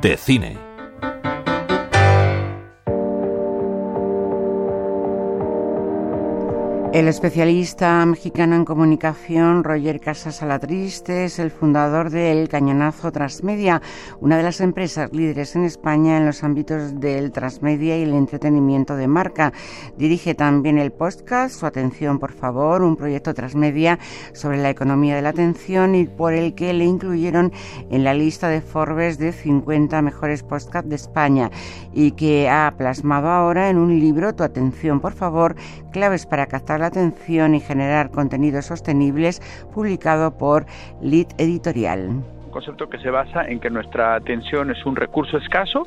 de cine. El especialista mexicano en comunicación Roger Casas Alatriste es el fundador del Cañonazo Transmedia, una de las empresas líderes en España en los ámbitos del transmedia y el entretenimiento de marca. Dirige también el podcast Su atención, por favor, un proyecto transmedia sobre la economía de la atención y por el que le incluyeron en la lista de Forbes de 50 mejores podcasts de España y que ha plasmado ahora en un libro Tu atención, por favor, claves para captar la atención y generar contenidos sostenibles, publicado por Lead Editorial un concepto que se basa en que nuestra atención es un recurso escaso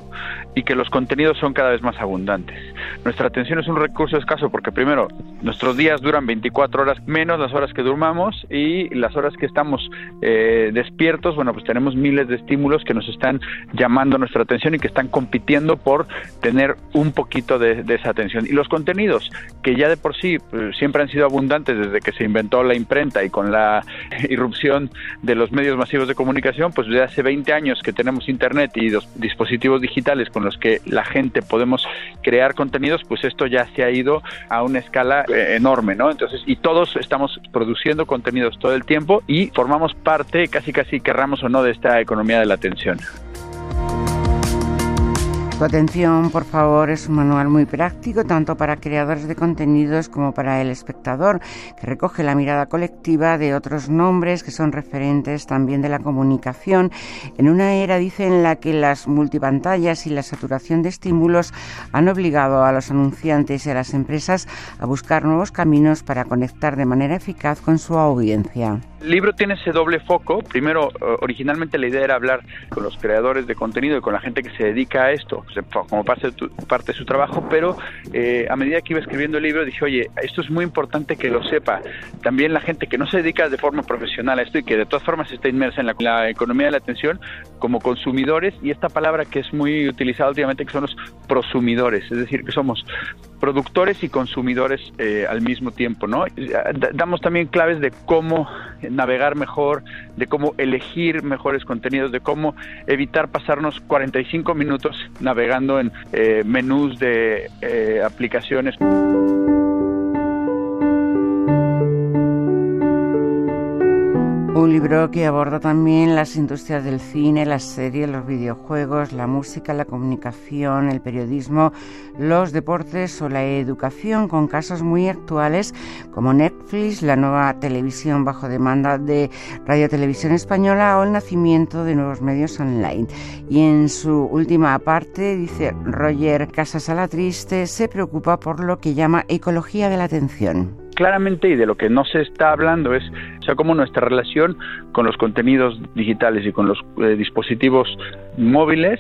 y que los contenidos son cada vez más abundantes. Nuestra atención es un recurso escaso porque primero, nuestros días duran 24 horas menos las horas que durmamos y las horas que estamos eh, despiertos, bueno, pues tenemos miles de estímulos que nos están llamando nuestra atención y que están compitiendo por tener un poquito de, esa atención. Y los contenidos, que ya de por sí pues, siempre han sido abundantes desde que se inventó la imprenta y con la irrupción de los medios masivos de comunicación, pues desde hace 20 años que tenemos Internet y dispositivos digitales con los que la gente podemos crear contenidos, pues esto ya se ha ido a una escala eh, enorme, ¿no? Entonces, y todos estamos produciendo contenidos todo el tiempo y formamos parte, casi casi querramos o no, de esta economía de la atención. Tu atención, por favor, es un manual muy práctico tanto para creadores de contenidos como para el espectador, que recoge la mirada colectiva de otros nombres que son referentes también de la comunicación en una era, dice, en la que las multipantallas y la saturación de estímulos han obligado a los anunciantes y a las empresas a buscar nuevos caminos para conectar de manera eficaz con su audiencia. El libro tiene ese doble foco. Primero, originalmente la idea era hablar con los creadores de contenido y con la gente que se dedica a esto, como parte de, parte de su trabajo, pero eh, a medida que iba escribiendo el libro dije, oye, esto es muy importante que lo sepa. También la gente que no se dedica de forma profesional a esto y que de todas formas está inmersa en la, la economía de la atención como consumidores y esta palabra que es muy utilizada últimamente que son los prosumidores, es decir, que somos productores y consumidores eh, al mismo tiempo, ¿no? Damos también claves de cómo navegar mejor, de cómo elegir mejores contenidos, de cómo evitar pasarnos 45 minutos navegando en eh, menús de eh, aplicaciones. Libro que aborda también las industrias del cine, las series, los videojuegos, la música, la comunicación, el periodismo, los deportes o la educación, con casos muy actuales como Netflix, la nueva televisión bajo demanda de Radio Televisión Española o el nacimiento de nuevos medios online. Y en su última parte, dice Roger Casasalatriste, se preocupa por lo que llama ecología de la atención claramente y de lo que no se está hablando es o sea, cómo nuestra relación con los contenidos digitales y con los eh, dispositivos móviles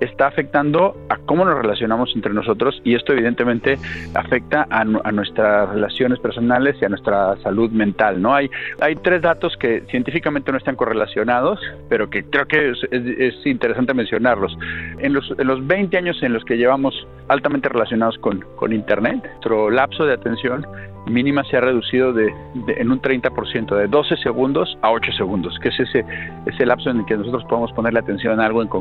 está afectando a cómo nos relacionamos entre nosotros y esto evidentemente afecta a, nuestras relaciones personales y a nuestra salud mental. ¿no? Hay, hay tres datos que científicamente no están correlacionados, pero que creo que es, interesante mencionarlos. En los, en los 20 años en los que llevamos altamente relacionados con, con Internet, nuestro lapso de atención mínima se ha reducido de, en un 30%, de 12 segundos a 8 segundos, que es ese, ese lapso en el que nosotros podemos ponerle atención a algo en concreto.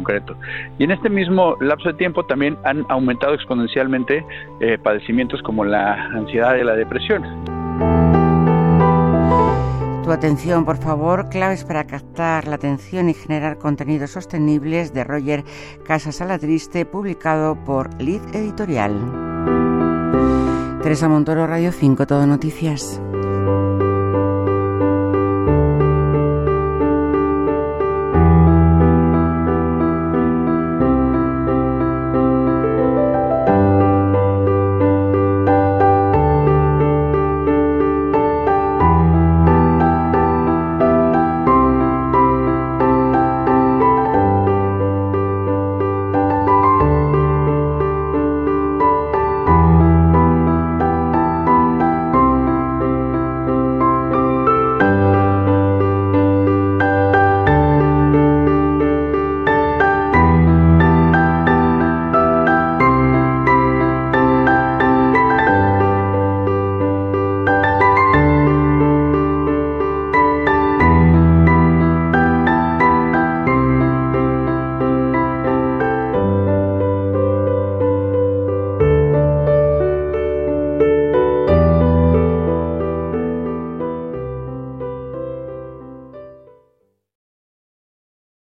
Y en este mismo lapso de tiempo también han aumentado exponencialmente eh, padecimientos como la ansiedad y la depresión. Tu atención, por favor, claves para captar la atención y generar contenidos sostenibles de Roger Casas Alatriste, publicado por Lead Editorial. Teresa Montoro, Radio 5, Todo Noticias.